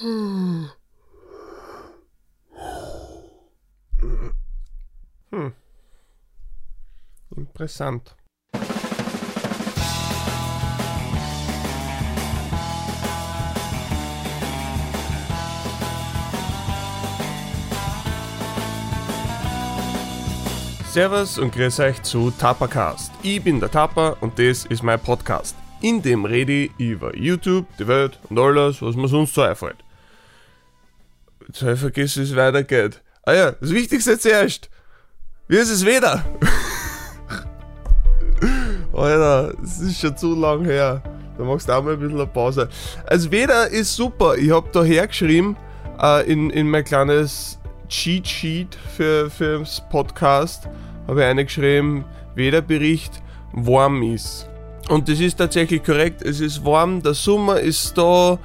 Hm. Interessant. Servus und grüß euch zu Tapacast. Ich bin der Tapa und das ist mein Podcast. In dem rede ich über YouTube, die Welt und alles, was mir sonst so einfällt. Jetzt habe ich vergessen, wie es weitergeht. Ah ja, das Wichtigste zuerst. Wie ist es wieder? Alter, es ist schon zu lang her. Da machst du auch mal ein bisschen eine Pause. Also Wetter ist super. Ich habe da hergeschrieben äh, in, in mein kleines Cheat Sheet für, fürs Podcast habe ich eingeschrieben, Wetterbericht warm ist. Und das ist tatsächlich korrekt. Es ist warm, der Sommer ist da,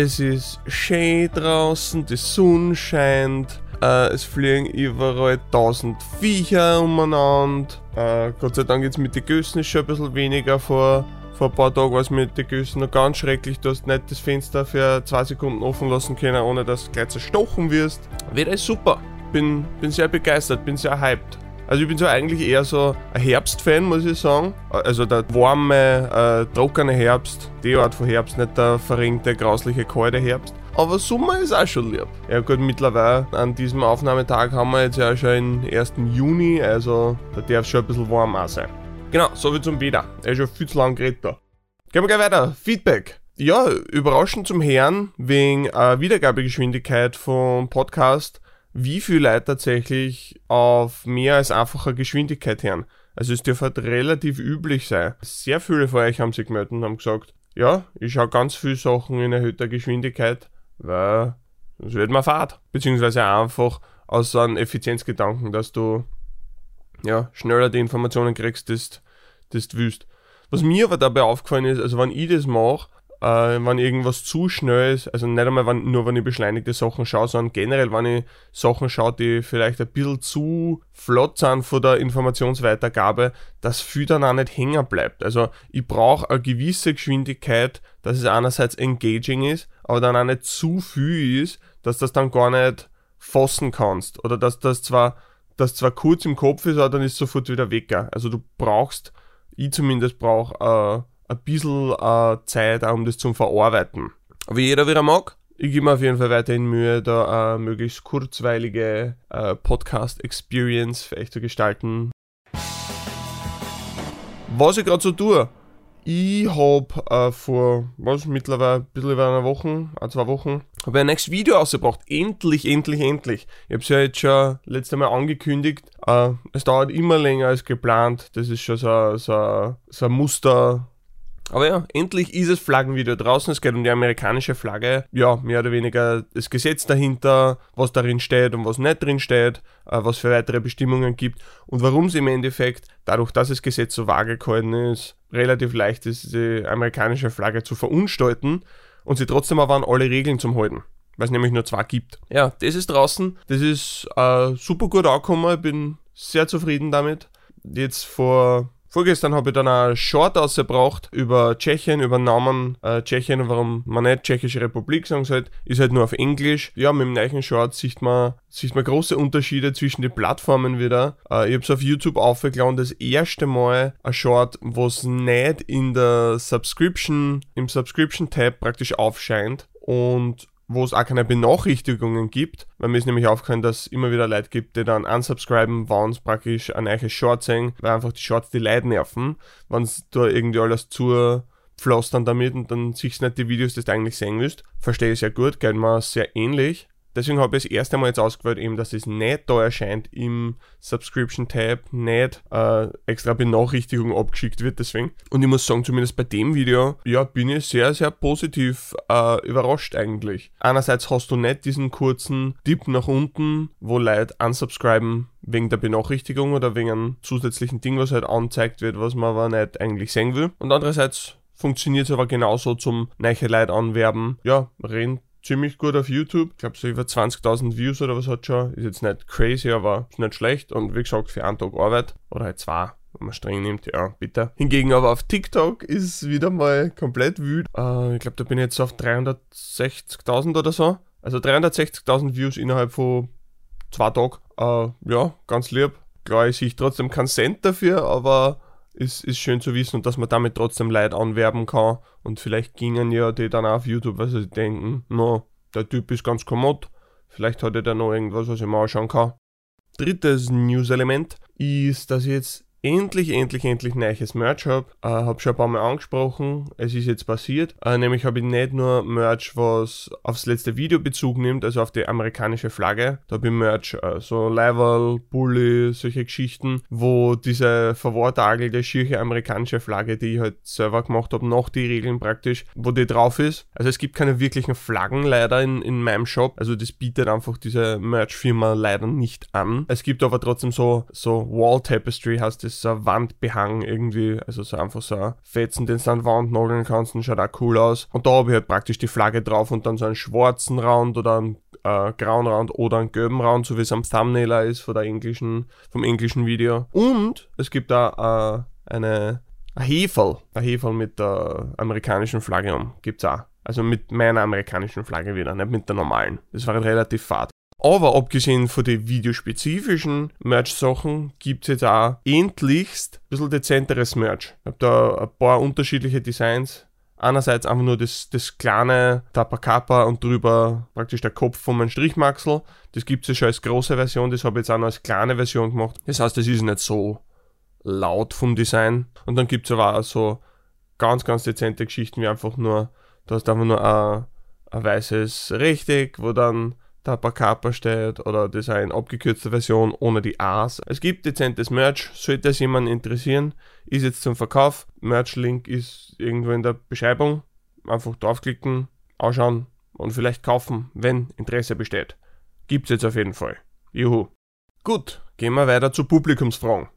es ist schön draußen, die Sonne scheint, äh, es fliegen überall tausend Viecher umeinander. Äh, Gott sei Dank jetzt mit den Gössen ist schon ein bisschen weniger vor. Vor ein paar Tagen war es mit den Gössen noch ganz schrecklich. Du hast nicht das Fenster für zwei Sekunden offen lassen können, ohne dass du gleich zerstochen wirst. Ist super. Bin, bin sehr begeistert, bin sehr hyped. Also ich bin so eigentlich eher so ein Herbstfan, muss ich sagen. Also der warme, äh, trockene Herbst, die Art von Herbst, nicht der verringte, grausliche, kalte Herbst. Aber Sommer ist auch schon lieb. Ja gut, mittlerweile an diesem Aufnahmetag haben wir jetzt ja schon den 1. Juni, also da darf es schon ein bisschen warm auch sein. Genau, so wie zum Wetter. Er ist schon viel zu lang geredet da. Gehen wir gleich weiter. Feedback. Ja, überraschend zum Herrn wegen äh, Wiedergabegeschwindigkeit vom Podcast wie viel Leute tatsächlich auf mehr als einfacher Geschwindigkeit hören. Also es dürfte halt relativ üblich sein. Sehr viele von euch haben sich gemeldet und haben gesagt, ja, ich schaue ganz viele Sachen in erhöhter Geschwindigkeit, weil es wird mir fad. Beziehungsweise einfach aus so einem Effizienzgedanken, dass du ja, schneller die Informationen kriegst, das, das du willst. Was mir aber dabei aufgefallen ist, also wenn ich das mache, äh, wenn irgendwas zu schnell ist, also nicht einmal wenn, nur wenn ich beschleunigte Sachen schaue, sondern generell, wenn ich Sachen schaue, die vielleicht ein bisschen zu flott sind von der Informationsweitergabe, dass viel dann auch nicht hängen bleibt. Also ich brauche eine gewisse Geschwindigkeit, dass es einerseits engaging ist, aber dann auch nicht zu viel ist, dass das dann gar nicht fassen kannst. Oder dass das zwar, das zwar kurz im Kopf ist, aber dann ist es sofort wieder weg. Also du brauchst, ich zumindest brauche äh, ein bisschen äh, Zeit, um das zu verarbeiten. Wie jeder wieder mag. Ich gebe mir auf jeden Fall weiterhin Mühe, da eine möglichst kurzweilige äh, Podcast-Experience für euch zu gestalten. Was ich gerade so tue, ich habe äh, vor, was, mittlerweile ein bisschen über einer Woche, ein, zwei Wochen, habe ein nächstes Video ausgebracht. Endlich, endlich, endlich. Ich habe es ja jetzt schon letzte Mal angekündigt. Äh, es dauert immer länger als geplant. Das ist schon so, so, so ein Muster, aber ja, endlich ist es Flaggenvideo draußen. Es geht um die amerikanische Flagge. Ja, mehr oder weniger das Gesetz dahinter, was darin steht und was nicht drin steht, äh, was für weitere Bestimmungen gibt und warum es im Endeffekt, dadurch, dass das Gesetz so vage gehalten ist, relativ leicht ist, die amerikanische Flagge zu verunstalten und sie trotzdem aber an alle Regeln zum halten. Weil es nämlich nur zwei gibt. Ja, das ist draußen. Das ist äh, super gut angekommen. Ich bin sehr zufrieden damit. Jetzt vor Vorgestern habe ich dann ein Short ausgebracht über Tschechien, über Namen äh, Tschechien warum man nicht Tschechische Republik sagen sollte, ist halt nur auf Englisch. Ja, mit dem neuen Short sieht man, sieht man große Unterschiede zwischen den Plattformen wieder. Äh, ich habe es auf YouTube aufgeladen, das erste Mal ein Short, was nicht in der Subscription, im Subscription-Tab praktisch aufscheint und wo es auch keine Benachrichtigungen gibt, weil mir ist nämlich aufgefallen, dass es immer wieder Leute gibt, die dann unsubscriben, wenn sie praktisch ein neues Short sehen, weil einfach die Shorts die Leute nerven, wenn sie da irgendwie alles zu pflastern damit und dann siehst nicht die Videos, die du eigentlich sehen willst. Verstehe ich sehr gut, geht mir sehr ähnlich. Deswegen habe ich das erste Mal jetzt ausgewählt, eben, dass es nicht da erscheint im Subscription-Tab, nicht äh, extra Benachrichtigung abgeschickt wird, deswegen. Und ich muss sagen, zumindest bei dem Video, ja, bin ich sehr, sehr positiv äh, überrascht eigentlich. Einerseits hast du nicht diesen kurzen Tipp nach unten, wo Leute unsubscriben wegen der Benachrichtigung oder wegen einem zusätzlichen Ding, was halt angezeigt wird, was man aber nicht eigentlich sehen will. Und andererseits funktioniert es aber genauso zum neue Leute anwerben. Ja, reden ziemlich gut auf YouTube. Ich glaube, so über 20.000 Views oder was hat schon. Ist jetzt nicht crazy, aber ist nicht schlecht. Und wie gesagt, für einen Tag Arbeit oder halt zwei, wenn man streng nimmt, ja, bitte. Hingegen aber auf TikTok ist wieder mal komplett wüt. Äh, ich glaube, da bin ich jetzt auf 360.000 oder so. Also 360.000 Views innerhalb von zwei Tagen. Äh, ja, ganz lieb. Klar, ich sehe trotzdem keinen Cent dafür, aber ist, ist schön zu wissen dass man damit trotzdem Leute anwerben kann. Und vielleicht gingen ja die dann auf YouTube, weil sie denken, no, der Typ ist ganz kommod. Vielleicht hat er da noch irgendwas, was ich mal anschauen kann. Drittes News-Element ist, dass jetzt endlich, endlich, endlich neues Merch habe. Äh, habe schon ein paar Mal angesprochen. Es ist jetzt passiert. Äh, nämlich habe ich nicht nur Merch, was aufs letzte Video Bezug nimmt, also auf die amerikanische Flagge. Da habe ich Merch, äh, so Level, Bully, solche Geschichten, wo diese verwortagelte, schiere amerikanische Flagge, die ich halt selber gemacht habe, noch die Regeln praktisch, wo die drauf ist. Also es gibt keine wirklichen Flaggen leider in, in meinem Shop. Also das bietet einfach diese Merch-Firma leider nicht an. Es gibt aber trotzdem so, so Wall Tapestry heißt das so ein Wandbehang irgendwie, also so einfach so ein Fetzen, den du an Wand nageln kannst und schaut auch cool aus. Und da habe ich halt praktisch die Flagge drauf und dann so einen schwarzen Rand oder einen äh, grauen Rand oder einen gelben Rand, so wie es am Thumbnail ist von der englischen, vom englischen Video. Und es gibt da äh, eine ein Heferl, ein Heferl mit der amerikanischen Flagge um, gibt's auch. Also mit meiner amerikanischen Flagge wieder, nicht mit der normalen. Das war halt relativ fad. Aber abgesehen von den videospezifischen Merch-Sachen gibt es jetzt auch endlichst ein bisschen dezenteres Merch. Ich habe da ein paar unterschiedliche Designs. Einerseits einfach nur das, das kleine Tapakapa und drüber praktisch der Kopf von meinem Strichmaxel. Das gibt es ja schon als große Version, das habe ich jetzt auch noch als kleine Version gemacht. Das heißt, das ist nicht so laut vom Design. Und dann gibt es aber auch so ganz, ganz dezente Geschichten, wie einfach nur, da hast einfach nur ein, ein weißes Rechteck, wo dann Tapakapa steht oder das ist eine abgekürzte Version ohne die A's. Es gibt dezentes Merch, sollte es jemanden interessieren, ist jetzt zum Verkauf. Merch-Link ist irgendwo in der Beschreibung. Einfach draufklicken, ausschauen und vielleicht kaufen, wenn Interesse besteht. Gibt's jetzt auf jeden Fall. Juhu. Gut, gehen wir weiter zu Publikumsfragen.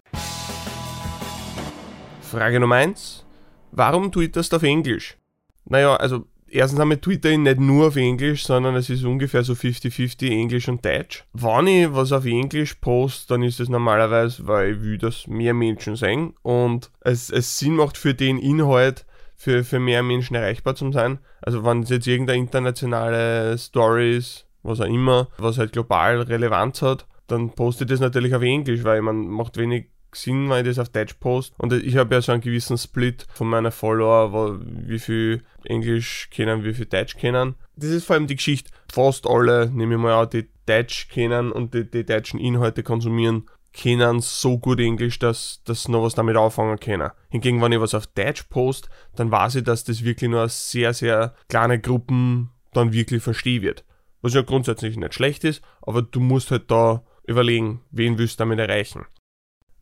Frage Nummer 1. Warum twitterst du auf Englisch? Naja, also erstens einmal Twitter ich nicht nur auf Englisch, sondern es ist ungefähr so 50-50 Englisch und Deutsch. Wenn ich was auf Englisch poste, dann ist es normalerweise, weil ich will, dass mehr Menschen sehen und es, es Sinn macht für den Inhalt, für, für mehr Menschen erreichbar zu sein. Also wenn es jetzt irgendeine internationale Story ist, was auch immer, was halt global Relevanz hat, dann poste ich das natürlich auf Englisch, weil man macht wenig Sinn, wenn ich das auf Deutsch post. Und ich habe ja so einen gewissen Split von meinen Follower, wie viel Englisch kennen, wie viel Deutsch kennen. Das ist vor allem die Geschichte, fast alle, nehme ich mal an, die Deutsch kennen und die, die deutschen Inhalte konsumieren, kennen so gut Englisch, dass, dass noch was damit anfangen können. Hingegen, wenn ich was auf Deutsch post, dann weiß ich, dass das wirklich nur sehr, sehr kleine Gruppen dann wirklich verstehen wird. Was ja grundsätzlich nicht schlecht ist, aber du musst halt da überlegen, wen willst du damit erreichen.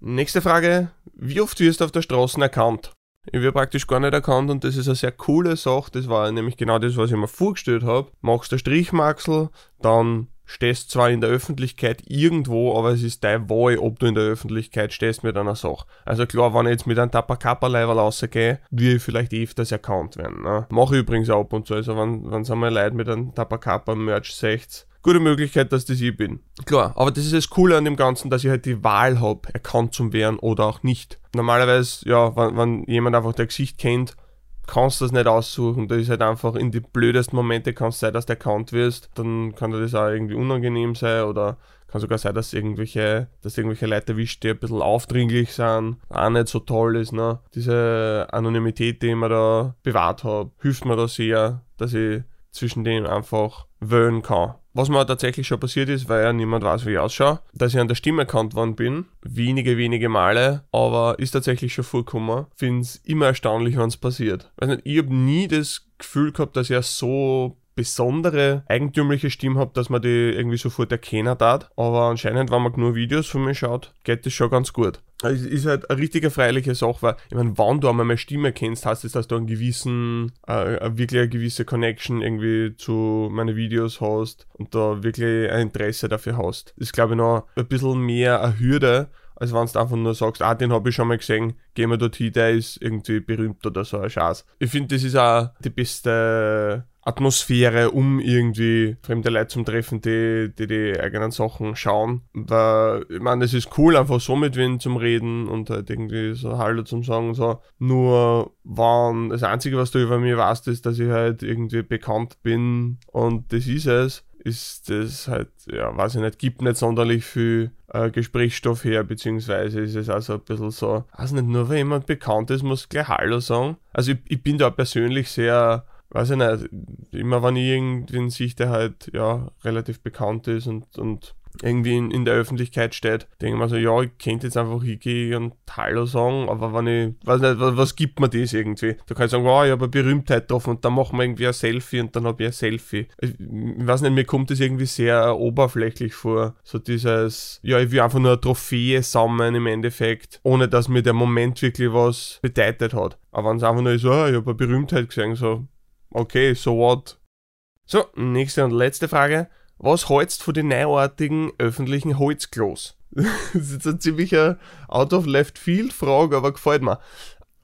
Nächste Frage. Wie oft wirst du auf der Straße erkannt? Ich werde praktisch gar nicht erkannt und das ist eine sehr coole Sache. Das war nämlich genau das, was ich mir vorgestellt habe. Machst der Strichmaxel, dann stehst zwar in der Öffentlichkeit irgendwo, aber es ist dein Wahl, ob du in der Öffentlichkeit stehst mit einer Sache. Also klar, wenn ich jetzt mit einem Tapakapa-Leiberl rausgehe, will ich vielleicht öfters erkannt werden. Ne? Mache ich übrigens auch ab und zu. Also wenn, wenn es einmal Leute mit einem Tapakapa-Merch seht, gute Möglichkeit, dass das ich bin. Klar, aber das ist das Coole an dem Ganzen, dass ich halt die Wahl habe, erkannt zu werden oder auch nicht. Normalerweise, ja, wenn, wenn jemand einfach dein Gesicht kennt, kannst du das nicht aussuchen. Da ist halt einfach in die blödesten Momente kann es sein, dass du erkannt wirst. Dann kann dir das auch irgendwie unangenehm sein oder kann sogar sein, dass irgendwelche, dass irgendwelche Leute erwischt, die ein bisschen aufdringlich sind, auch nicht so toll ist. Ne? Diese Anonymität, die ich mir da bewahrt habe, hilft mir da sehr, dass ich zwischen denen einfach wählen kann. Was mir tatsächlich schon passiert ist, weil ja niemand weiß, wie ich ausschaue, dass ich an der Stimme erkannt worden bin. Wenige, wenige Male, aber ist tatsächlich schon vorgekommen. Finde es immer erstaunlich, wenn es passiert. Nicht, ich habe nie das Gefühl gehabt, dass ich so besondere, eigentümliche Stimme habe, dass man die irgendwie sofort erkennen darf. Aber anscheinend, wenn man nur Videos von mir schaut, geht das schon ganz gut. Also es ist halt eine richtige freiliche Sache, weil, ich meine, wenn du einmal meine Stimme kennst, heißt das, dass du einen gewissen, äh, wirklich eine gewisse Connection irgendwie zu meinen Videos hast und da wirklich ein Interesse dafür hast. Das ist, glaube ich, noch ein bisschen mehr eine Hürde, als wenn du einfach nur sagst, ah, den habe ich schon mal gesehen, gehen wir dorthin, der ist irgendwie berühmt oder so ein Scheiß. Ich finde, das ist auch die beste Atmosphäre, um irgendwie fremde Leute zum Treffen, die, die die eigenen Sachen schauen. Weil, ich meine, es ist cool, einfach so mit wen zum Reden und halt irgendwie so Hallo zum Sagen, so. Nur, wann, das Einzige, was du über mich weißt, ist, dass ich halt irgendwie bekannt bin und das ist es ist das halt, ja, weiß ich nicht, gibt nicht sonderlich viel äh, Gesprächsstoff her, beziehungsweise ist es also ein bisschen so, weiß nicht, nur weil jemand bekannt ist, muss gleich Hallo sagen. Also ich, ich bin da persönlich sehr, weiß ich nicht, immer wenn ich irgendwen sehe, der halt, ja, relativ bekannt ist und, und irgendwie in, in der Öffentlichkeit steht, denke ich mir so, ja, ich könnte jetzt einfach hingehen und Hallo sagen, aber wenn ich, weiß nicht, was, was gibt mir das irgendwie? Da kann ich sagen, oh, ich habe eine Berühmtheit getroffen und dann machen wir irgendwie ein Selfie und dann habe ich ein Selfie. Ich, ich weiß nicht, mir kommt das irgendwie sehr oberflächlich vor. So dieses, ja, ich will einfach nur eine Trophäe sammeln im Endeffekt, ohne dass mir der Moment wirklich was bedeutet hat. Aber wenn es einfach nur ist, oh, ich habe eine Berühmtheit gesehen, so, okay, so what? So, nächste und letzte Frage. Was hältst von den neuartigen öffentlichen Holzklos? das ist jetzt ein ziemlicher Out-of-Left-Field-Frage, aber gefällt mir.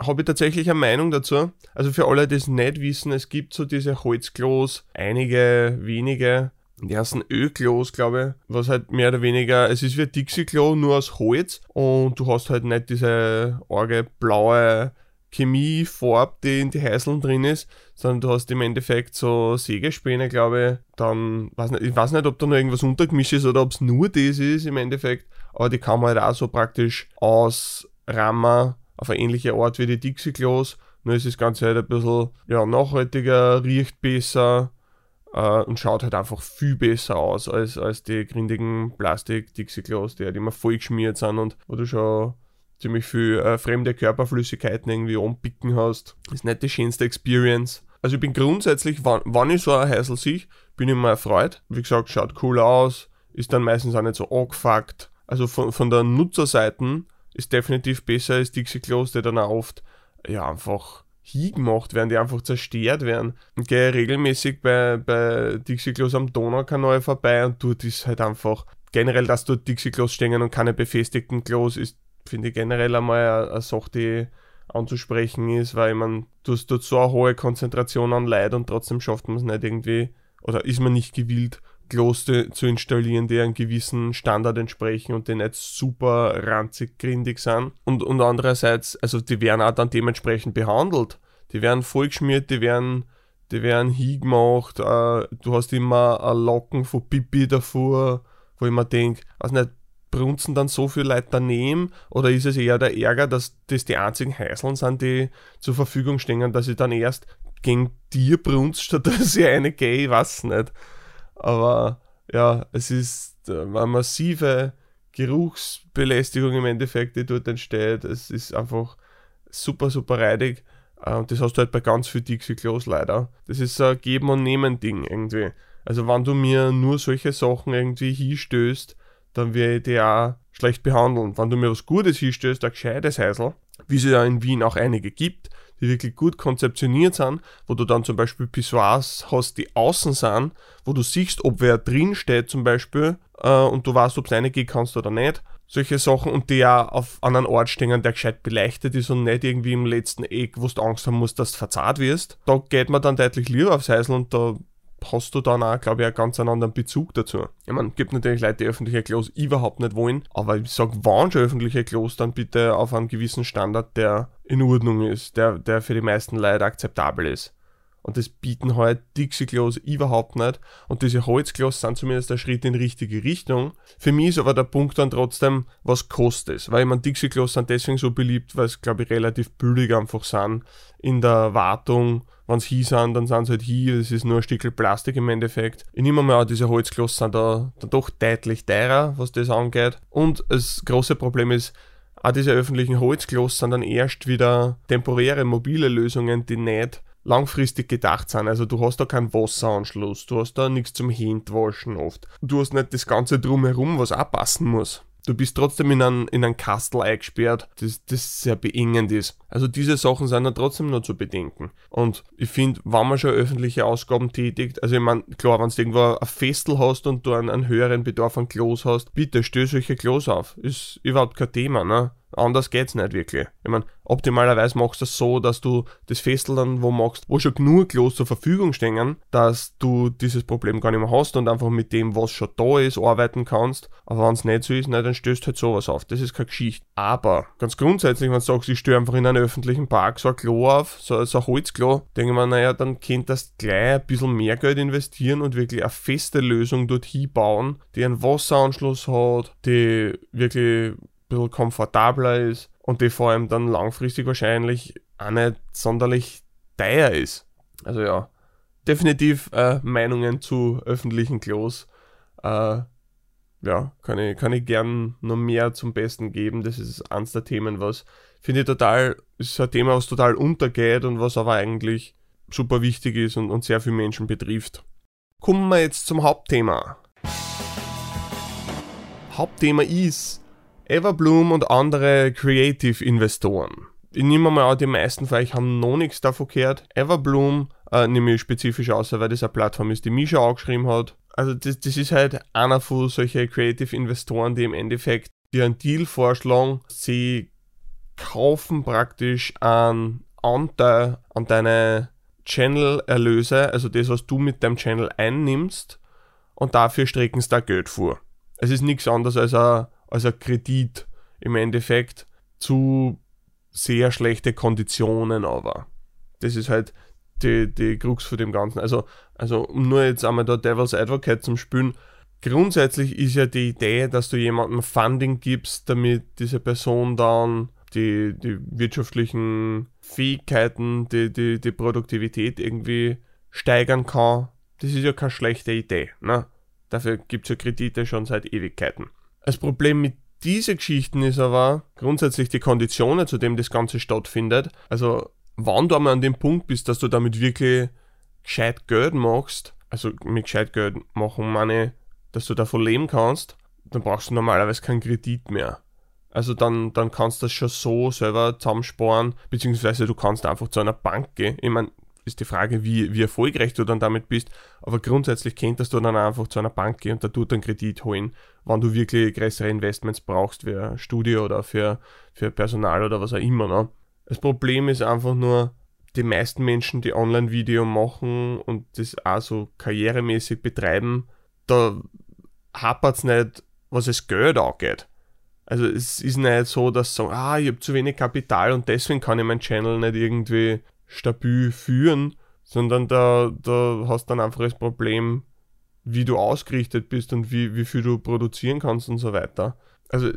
Habe ich tatsächlich eine Meinung dazu. Also für alle, die es nicht wissen, es gibt so diese Holzklos, einige wenige, die ersten Ölklos, glaube ich, was halt mehr oder weniger, es ist wie ein Dixie-Klo, nur aus Holz und du hast halt nicht diese arge blaue Chemiefarbe, die in die Heißeln drin ist, sondern du hast im Endeffekt so Sägespäne, glaube ich. Dann, weiß nicht, ich weiß nicht, ob da noch irgendwas untergemischt ist oder ob es nur das ist im Endeffekt, aber die kann man halt auch so praktisch ausrammen auf eine ähnliche Art wie die Dixie-Klos. Nur ist das Ganze halt ein bisschen ja, nachhaltiger, riecht besser äh, und schaut halt einfach viel besser aus als, als die grindigen Plastik-Dixie-Klos, die halt immer voll geschmiert sind und wo du schon ziemlich viel äh, fremde Körperflüssigkeiten irgendwie umpicken hast. Ist nicht die schönste Experience. Also ich bin grundsätzlich, wann, wann ich so ein Heißel sehe, bin ich immer erfreut. Wie gesagt, schaut cool aus, ist dann meistens auch nicht so angefuckt. Also von, von der Nutzerseite ist definitiv besser als Dixie Klos, die dann auch oft ja einfach gemacht werden, die einfach zerstört werden. Und gehe regelmäßig bei, bei Dixie Klos am Donaukanal vorbei und dort ist halt einfach generell, dass dort Dixie Klos stehen und keine befestigten Klos, ist finde ich generell einmal eine Sache, die anzusprechen ist, weil man, hast dort so eine hohe Konzentration an Leid und trotzdem schafft man es nicht irgendwie, oder ist man nicht gewillt, Klos zu installieren, die einem gewissen Standard entsprechen und die nicht super ranzig grindig sind. Und, und andererseits, also die werden auch dann dementsprechend behandelt. Die werden vollgeschmiert, die werden, die werden hingemacht, äh, du hast immer ein Locken von Pipi davor, wo ich mir denke, also nicht, brunzen dann so viele Leute daneben oder ist es eher der Ärger, dass das die einzigen Heißeln sind, die zur Verfügung stehen, dass ich dann erst gegen dir brunst, statt dass ich eine gehe, ich weiß nicht. Aber ja, es ist äh, eine massive Geruchsbelästigung im Endeffekt, die dort entsteht. Es ist einfach super, super reidig. Äh, und das hast du halt bei ganz vielen Dixie-Klos leider. Das ist ein Geben- und Nehmen-Ding irgendwie. Also wenn du mir nur solche Sachen irgendwie hinstößt, dann werde ich die auch schlecht behandeln. Wenn du mir was Gutes hinstößt, ein gescheites Häusl, wie es ja in Wien auch einige gibt, die wirklich gut konzeptioniert sind, wo du dann zum Beispiel Pissoirs hast, die außen sind, wo du siehst, ob wer drin steht zum Beispiel äh, und du weißt, ob es reingehen kannst oder nicht. Solche Sachen und die ja auf einen Ort stehen, der gescheit beleuchtet ist und nicht irgendwie im letzten Eck, wo du Angst haben musst, dass du verzahrt wirst. Da geht man dann deutlich lieber aufs Häusl und da hast du dann auch, glaube ich, einen ganz anderen Bezug dazu. Ich meine, gibt natürlich Leute, die öffentliche Klos überhaupt nicht wollen, aber ich sage, wann schon öffentliche Klos, dann bitte auf einem gewissen Standard, der in Ordnung ist, der, der für die meisten Leute akzeptabel ist. Und das bieten halt Dixie-Klos überhaupt nicht. Und diese Holzklos sind zumindest ein Schritt in die richtige Richtung. Für mich ist aber der Punkt dann trotzdem, was kostet es? Weil ich meine, Dixie-Klos sind deswegen so beliebt, weil es, glaube ich, relativ billig einfach sind in der Wartung. Wenn sie hier sind, dann sind sie halt hier. Das ist nur ein Stück Plastik im Endeffekt. Ich nehme mal an, diese Holzklos sind da, dann doch deutlich teurer, was das angeht. Und das große Problem ist, auch diese öffentlichen Holzklos sind dann erst wieder temporäre mobile Lösungen, die nicht langfristig gedacht sind. Also du hast da keinen Wasseranschluss, du hast da nichts zum Händwaschen oft. Du hast nicht das Ganze drumherum, was auch passen muss. Du bist trotzdem in einen, in einen Kastel eingesperrt, das, das sehr beengend ist. Also diese Sachen sind dann trotzdem nur zu bedenken. Und ich finde, wenn man schon öffentliche Ausgaben tätigt, also ich meine, klar, wenn du irgendwo ein Festel hast und du einen, einen höheren Bedarf an Klos hast, bitte stell solche Klos auf. Ist überhaupt kein Thema, ne? Anders geht's nicht wirklich. Ich meine, optimalerweise machst du es so, dass du das Festel dann wo machst, wo schon genug Klos zur Verfügung stehen, dass du dieses Problem gar nicht mehr hast und einfach mit dem, was schon da ist, arbeiten kannst. Aber wenn es nicht so ist, dann stößt halt sowas auf. Das ist keine Geschichte. Aber ganz grundsätzlich, wenn du sagst, ich störe einfach in einem öffentlichen Park so ein Klo auf, so, so ein Holzklo, denke ich mir, naja, dann könnt das gleich ein bisschen mehr Geld investieren und wirklich eine feste Lösung dort hinbauen, die einen Wasseranschluss hat, die wirklich bisschen komfortabler ist und die vor allem dann langfristig wahrscheinlich auch nicht sonderlich teuer ist. Also ja, definitiv äh, Meinungen zu öffentlichen Klos. Äh, ja, kann ich, kann ich gern noch mehr zum Besten geben. Das ist eines der Themen, was finde ich total, ist ein Thema, was total untergeht und was aber eigentlich super wichtig ist und, und sehr viele Menschen betrifft. Kommen wir jetzt zum Hauptthema. Hauptthema ist Everbloom und andere Creative-Investoren. Ich nehme mal an, die meisten von euch haben noch nichts davon gehört. Everbloom äh, nehme ich spezifisch aus, weil das eine Plattform ist, die Misha auch geschrieben hat. Also das, das ist halt einer von solchen Creative-Investoren, die im Endeffekt dir einen Deal vorschlagen. Sie kaufen praktisch einen Anteil an deine Channel-Erlöse, also das, was du mit deinem Channel einnimmst, und dafür strecken sie da Geld vor. Es ist nichts anderes als ein, als ein Kredit im Endeffekt zu sehr schlechte Konditionen, aber das ist halt die, die Krux von dem Ganzen. Also, also um nur jetzt einmal da Devil's Advocate zum Spielen, grundsätzlich ist ja die Idee, dass du jemandem Funding gibst, damit diese Person dann die, die wirtschaftlichen Fähigkeiten, die, die, die Produktivität irgendwie steigern kann. Das ist ja keine schlechte Idee. Ne? Dafür gibt es ja Kredite schon seit Ewigkeiten. Das Problem mit diesen Geschichten ist aber grundsätzlich die Konditionen, zu dem das Ganze stattfindet. Also, wann du einmal an dem Punkt bist, dass du damit wirklich gescheit Geld machst, also mit gescheit Geld machen meine, dass du davon leben kannst, dann brauchst du normalerweise keinen Kredit mehr. Also dann, dann kannst du das schon so selber zusammensparen, beziehungsweise du kannst einfach zu einer Bank gehen. Ich meine, ist die Frage, wie, wie erfolgreich du dann damit bist, aber grundsätzlich könntest du dann einfach zu einer Bank gehen und da tut einen Kredit holen, wenn du wirklich größere Investments brauchst für ein Studio oder für, für Personal oder was auch immer. Ne? Das Problem ist einfach nur, die meisten Menschen, die Online-Video machen und das auch so karrieremäßig betreiben, da hapert es nicht, was es Geld angeht. Also es ist nicht so, dass sagen, ah, ich habe zu wenig Kapital und deswegen kann ich meinen Channel nicht irgendwie stabil führen, sondern da, da hast du dann einfach das Problem, wie du ausgerichtet bist und wie, wie viel du produzieren kannst und so weiter. Also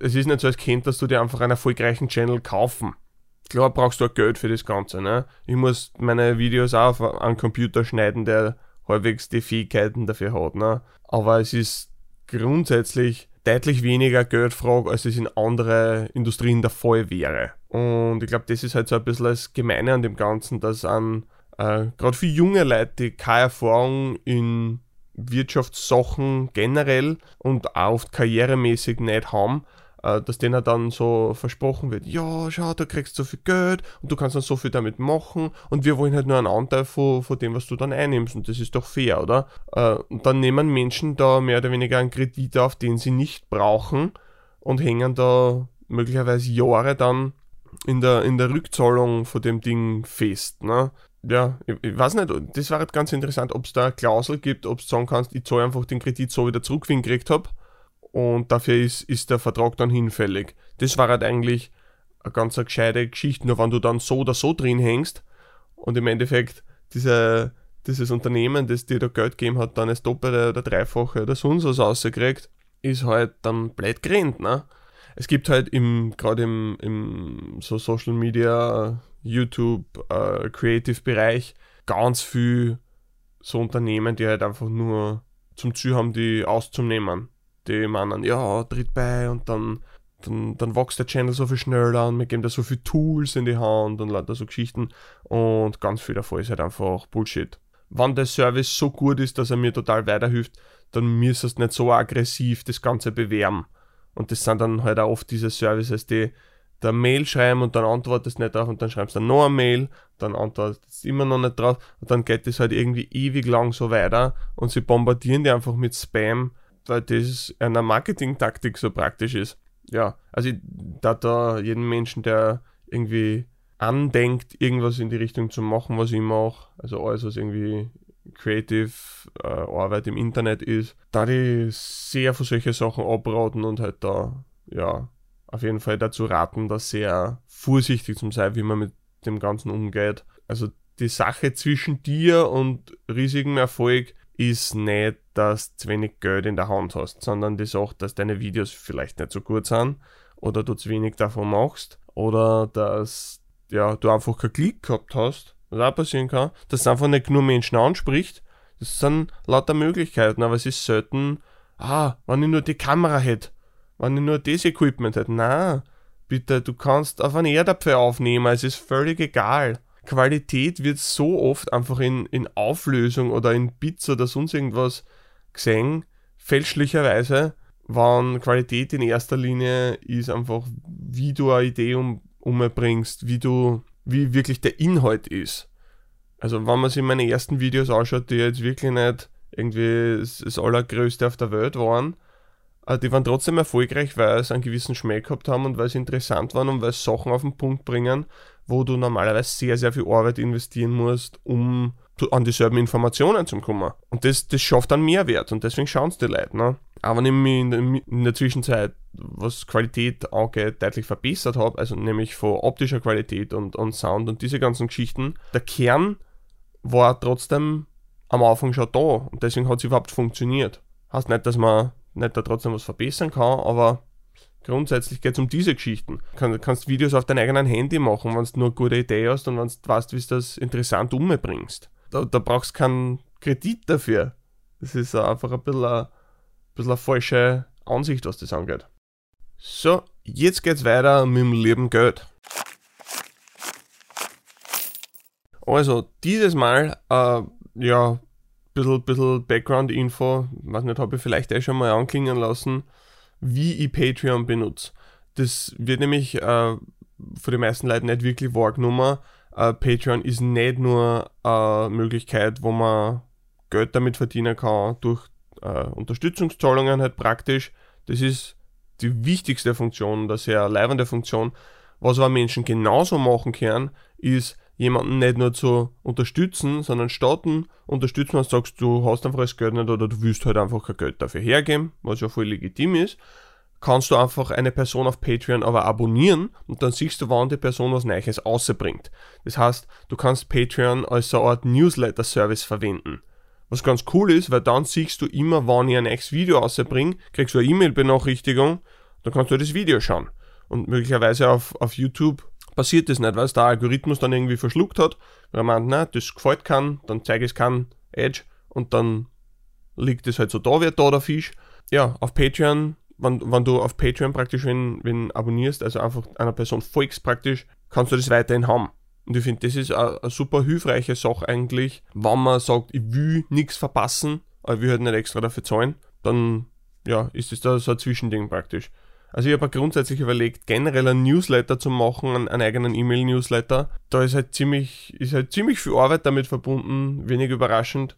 es ist nicht so, als könntest du dir einfach einen erfolgreichen Channel kaufen. Klar brauchst du auch Geld für das Ganze. Ne? Ich muss meine Videos auch auf einen Computer schneiden, der halbwegs die Fähigkeiten dafür hat. Ne? Aber es ist grundsätzlich deutlich weniger Geld frage, als es in andere Industrien der Fall wäre. Und ich glaube, das ist halt so ein bisschen das Gemeine an dem Ganzen, dass an äh, gerade für junge Leute, die keine Erfahrung in Wirtschaftssachen generell und auch oft karrieremäßig nicht haben, dass denen dann so versprochen wird, ja, schau, du kriegst so viel Geld und du kannst dann so viel damit machen und wir wollen halt nur einen Anteil von, von dem, was du dann einnimmst und das ist doch fair, oder? Äh, und dann nehmen Menschen da mehr oder weniger einen Kredit auf, den sie nicht brauchen und hängen da möglicherweise Jahre dann in der, in der Rückzahlung von dem Ding fest, ne? ja, ich, ich, weiß nicht, das wäre halt ganz interessant, ob es da eine Klausel gibt, ob du sagen kannst, ich zahle einfach den Kredit so wieder zurück, wie ich ihn gekriegt habe und dafür ist, ist der Vertrag dann hinfällig. Das war halt eigentlich eine ganz eine gescheite Geschichte, nur wenn du dann so oder so drin hängst und im Endeffekt diese, dieses Unternehmen, das dir da Geld gegeben hat, dann das Doppelte oder Dreifache oder sonst was rausgekriegt, ist halt dann blöd gerannt, ne? Es gibt halt im, gerade im, im so Social Media, YouTube, äh, Creative-Bereich ganz viel so Unternehmen, die halt einfach nur zum Ziel haben, die auszunehmen die meinen, ja, tritt bei und dann, dann, dann wächst der Channel so viel schneller und wir geben da so viele Tools in die Hand und lauter so Geschichten und ganz viel davon ist halt einfach Bullshit. Wenn der Service so gut ist, dass er mir total weiterhilft, dann müsstest du nicht so aggressiv das Ganze bewerben. Und das sind dann halt auch oft diese Services, die da Mail schreiben und dann antwortest nicht drauf und dann schreibst du noch eine Mail, dann antwortest du immer noch nicht drauf und dann geht das halt irgendwie ewig lang so weiter und sie bombardieren die einfach mit Spam weil das eine Marketing-Taktik so praktisch ist. ja, also ich, da da jeden Menschen, der irgendwie andenkt, irgendwas in die Richtung zu machen, was ich mache, also alles, was irgendwie Creative äh, Arbeit im Internet ist, da die sehr von solchen Sachen abraten und halt da, ja, auf jeden Fall dazu raten, da sehr vorsichtig zu sein, wie man mit dem Ganzen umgeht. Also die Sache zwischen dir und riesigem Erfolg ist nicht, dass du zu wenig Geld in der Hand hast, sondern die Sache, dass deine Videos vielleicht nicht so gut sind oder du zu wenig davon machst oder dass ja, du einfach keinen Klick gehabt hast, was auch passieren kann, dass es einfach nicht nur Menschen anspricht. Das sind lauter Möglichkeiten, aber es ist selten, ah, wenn ich nur die Kamera hätte, wenn ich nur das Equipment hätte. Na, bitte, du kannst auf einen Erdapfel aufnehmen, es ist völlig egal. Qualität wird so oft einfach in, in Auflösung oder in Bits oder sonst irgendwas gesehen, fälschlicherweise, wann Qualität in erster Linie ist einfach, wie du eine Idee um, umbringst, wie du, wie wirklich der Inhalt ist. Also wenn man sich meine ersten Videos anschaut, die jetzt wirklich nicht irgendwie das, allergrößte auf der Welt waren, äh, die waren trotzdem erfolgreich, weil sie einen gewissen Schmäh gehabt haben und weil sie interessant waren und weil sie Sachen auf den Punkt bringen, wo du normalerweise sehr, sehr viel Arbeit investieren musst, um an dieselben Informationen zu kommen. Und das, das schafft dann Mehrwert und deswegen schauen es die Leute. Ne? Aber wenn ich mich in der, in der Zwischenzeit, was Qualität angeht, deutlich verbessert habe, also nämlich von optischer Qualität und, und Sound und diese ganzen Geschichten, der Kern war trotzdem am Anfang schon da und deswegen hat es überhaupt funktioniert. Heißt nicht, dass man nicht da trotzdem was verbessern kann, aber grundsätzlich geht es um diese Geschichten. Du kannst Videos auf deinem eigenen Handy machen, wenn du nur gute Idee hast und wenn du weißt, wie du das interessant umbringst. Da, da brauchst du keinen Kredit dafür. Das ist einfach ein bisschen, ein bisschen eine falsche Ansicht, was das angeht. So, jetzt geht's weiter mit dem lieben Geld. Also, dieses Mal, äh, ja, bisschen, bisschen Background-Info, weiß nicht, habe ich vielleicht eh schon mal anklingen lassen, wie ich Patreon benutze. Das wird nämlich äh, von den meisten Leuten nicht wirklich wahrgenommen. Äh, Patreon ist nicht nur eine Möglichkeit, wo man Geld damit verdienen kann durch äh, Unterstützungszahlungen halt praktisch. Das ist die wichtigste Funktion, eine sehr leibende Funktion. Was aber Menschen genauso machen können, ist jemanden nicht nur zu unterstützen, sondern starten, unterstützen, wenn du sagst, du hast einfach das Geld nicht oder du willst halt einfach kein Geld dafür hergeben, was ja voll legitim ist, kannst du einfach eine Person auf Patreon aber abonnieren und dann siehst du, wann die Person was Neues außerbringt. Das heißt, du kannst Patreon als so eine Art Newsletter-Service verwenden. Was ganz cool ist, weil dann siehst du immer, wann ich ein neues Video außerbringe, kriegst du eine E-Mail-Benachrichtigung, dann kannst du das Video schauen. Und möglicherweise auf, auf YouTube passiert das nicht, weil es der Algorithmus dann irgendwie verschluckt hat, weil er meint, na, das gefällt kann, dann zeige ich es kann, Edge, und dann liegt es halt so da, wird da der Fisch. Ja, auf Patreon, wenn, wenn du auf Patreon praktisch, wenn, wenn abonnierst, also einfach einer Person folgst praktisch, kannst du das weiterhin haben. Und ich finde, das ist eine, eine super hilfreiche Sache eigentlich, wenn man sagt, ich will nichts verpassen, aber ich will halt nicht extra dafür zahlen, dann ja, ist das da so ein Zwischending praktisch. Also ich habe grundsätzlich überlegt, generell einen Newsletter zu machen, einen, eigenen E-Mail-Newsletter. Da ist halt ziemlich, ist halt ziemlich viel Arbeit damit verbunden, wenig überraschend.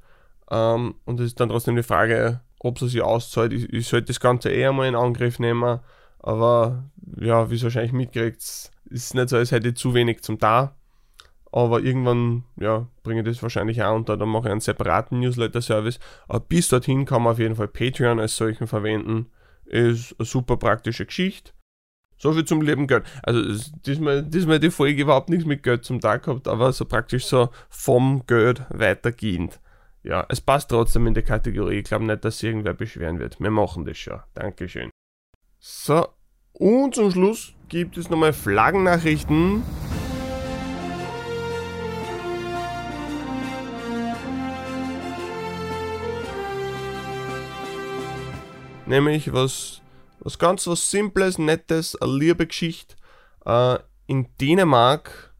Ähm, und es ist dann trotzdem die Frage, ob es sich auszahlt. Ich, ich sollte das Ganze eher mal in Angriff nehmen. Aber ja, wie es wahrscheinlich mitkriegt, ist es nicht so, als hätte ich zu wenig zum da. Aber irgendwann, ja, bringe ich das wahrscheinlich auch unter. Dann mache ich einen separaten Newsletter-Service. Aber bis dorthin kann man auf jeden Fall Patreon als solchen verwenden ist eine super praktische Geschichte. So viel zum Leben Geld. Also diesmal, diesmal die Folge überhaupt nichts mit Geld zum Tag gehabt, aber so praktisch so vom Geld weitergehend. Ja, es passt trotzdem in die Kategorie. Ich glaube nicht, dass sich irgendwer beschweren wird. Wir machen das schon. Dankeschön. So, und zum Schluss gibt es nochmal Flaggennachrichten. Nämlich was, was ganz was Simples, Nettes, eine liebe Geschichte. Äh, in Dänemark,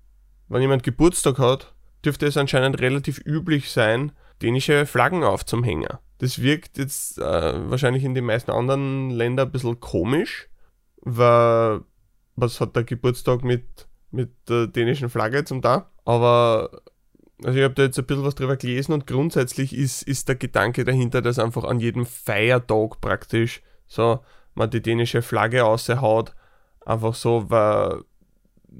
wenn jemand Geburtstag hat, dürfte es anscheinend relativ üblich sein, dänische Flaggen aufzuhängen. Das wirkt jetzt äh, wahrscheinlich in den meisten anderen Ländern ein bisschen komisch, weil was hat der Geburtstag mit, mit der dänischen Flagge zum da? Aber also ich habe da jetzt ein bisschen was drüber gelesen und grundsätzlich ist, ist der Gedanke dahinter, dass einfach an jedem Feiertag praktisch so man die dänische Flagge aushaut. Einfach so, weil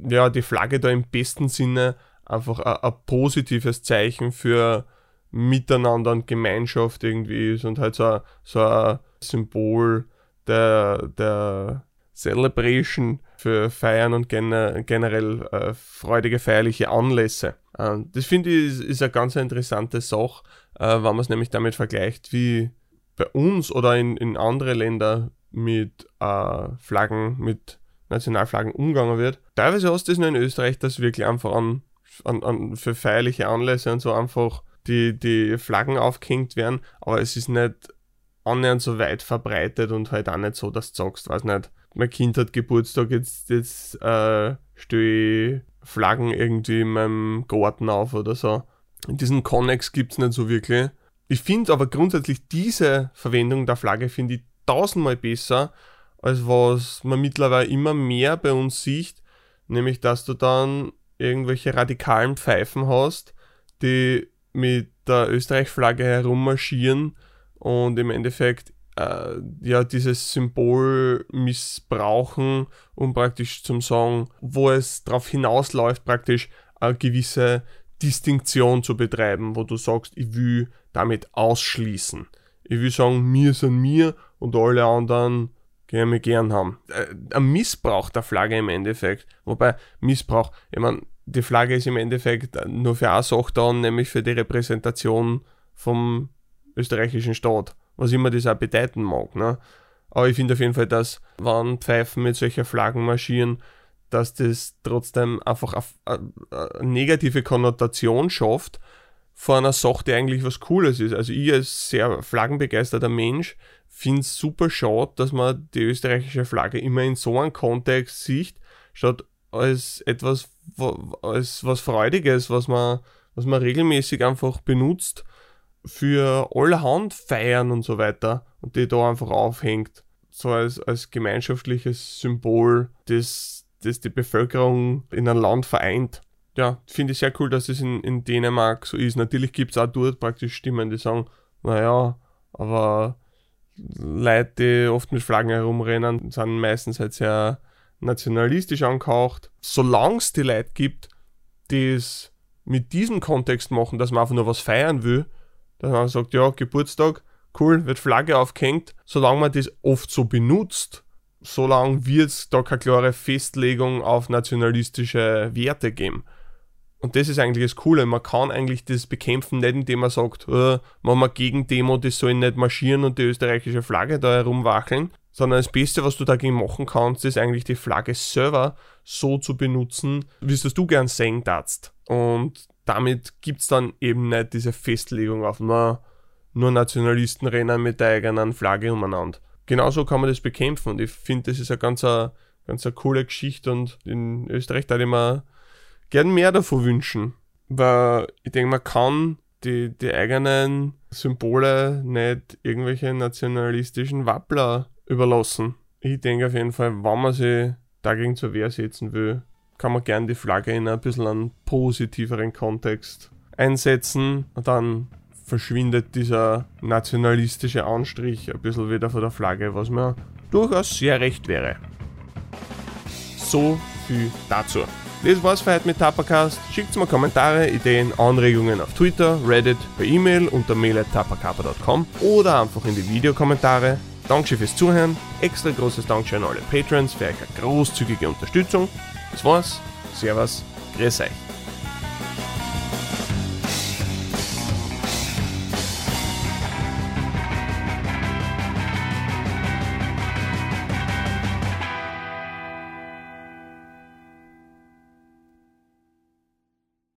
ja, die Flagge da im besten Sinne einfach ein, positives Zeichen für Miteinander und Gemeinschaft irgendwie ist und halt so, ein, so ein Symbol der, der Celebration für Feiern und generell äh, freudige feierliche Anlässe. Äh, das finde ich ist, ist, eine ganz interessante Sache, äh, wenn man es nämlich damit vergleicht, wie bei uns oder in, in andere Länder mit äh, Flaggen, mit Nationalflaggen umgegangen wird. Teilweise hast du das nur in Österreich, dass wirklich einfach an, an, an für feierliche Anlässe und so einfach die, die Flaggen aufgehängt werden, aber es ist nicht annähernd so weit verbreitet und halt auch nicht so, dass du sagst, weiß nicht, mein Kind hat Geburtstag, jetzt, jetzt äh, stelle ich Flaggen irgendwie in meinem Garten auf oder so. Diesen Connex gibt es nicht so wirklich. Ich finde aber grundsätzlich diese Verwendung der Flagge finde ich tausendmal besser, als was man mittlerweile immer mehr bei uns sieht, nämlich dass du dann irgendwelche radikalen Pfeifen hast, die mit der Österreich-Flagge herummarschieren und im Endeffekt äh, ja dieses Symbol missbrauchen, um praktisch zum sagen, wo es darauf hinausläuft, praktisch eine gewisse Distinktion zu betreiben, wo du sagst, ich will damit ausschließen. Ich will sagen, wir sind mir und alle anderen können mich gern haben. Äh, ein Missbrauch der Flagge im Endeffekt. Wobei, Missbrauch, ich meine, die Flagge ist im Endeffekt nur für eine Sache da, nämlich für die Repräsentation vom österreichischen Staat was immer das auch bedeuten mag. Ne? Aber ich finde auf jeden Fall, dass, wenn Pfeifen mit solchen Flaggen marschieren, dass das trotzdem einfach eine, eine negative Konnotation schafft von einer Sache, die eigentlich was Cooles ist. Also ich als sehr flaggenbegeisterter Mensch finde es super schade, dass man die österreichische Flagge immer in so einem Kontext sieht, statt als etwas, als was Freudiges, was man, was man regelmäßig einfach benutzt für allerhand Feiern und so weiter und die da einfach aufhängt. So als, als gemeinschaftliches Symbol, das, das die Bevölkerung in ein Land vereint. Ja, finde ich sehr cool, dass es in, in Dänemark so ist. Natürlich gibt es auch dort praktisch Stimmen, die sagen, naja, aber Leute, die oft mit Flaggen herumrennen, sind meistens halt sehr nationalistisch angehaucht. Solange es die Leute gibt, die es mit diesem Kontext machen, dass man einfach nur was feiern will, dass man sagt, ja, Geburtstag, cool, wird Flagge aufgehängt. Solange man das oft so benutzt, solange wird es da keine klare Festlegung auf nationalistische Werte geben. Und das ist eigentlich das Coole. Man kann eigentlich das bekämpfen, nicht indem man sagt, äh, wenn man gegen Demo, das soll nicht marschieren und die österreichische Flagge da herumwackeln, sondern das Beste, was du dagegen machen kannst, ist eigentlich die Flagge selber so zu benutzen, wie es du gern sehen darfst. Und damit gibt es dann eben nicht diese Festlegung auf na, nur Nationalisten rennen mit der eigenen Flagge umeinander. Genauso kann man das bekämpfen und ich finde, das ist eine ganz, eine, ganz eine coole Geschichte und in Österreich da ich mir gern mehr davon wünschen, weil ich denke, man kann die, die eigenen Symbole nicht irgendwelche nationalistischen Wappler überlassen. Ich denke auf jeden Fall, wenn man sich dagegen zur Wehr setzen will, kann man gerne die Flagge in ein bisschen einen positiveren Kontext einsetzen und dann verschwindet dieser nationalistische Anstrich ein bisschen wieder von der Flagge, was mir durchaus sehr recht wäre. So viel dazu. Das war's für heute mit Tapacast. Schickt mir Kommentare, Ideen, Anregungen auf Twitter, Reddit, per E-Mail unter mail.tapacapa.com oder einfach in die Videokommentare. Dankeschön fürs Zuhören. Extra großes Dankeschön an alle Patrons für eure großzügige Unterstützung. Das war's. Servus. Grüß euch.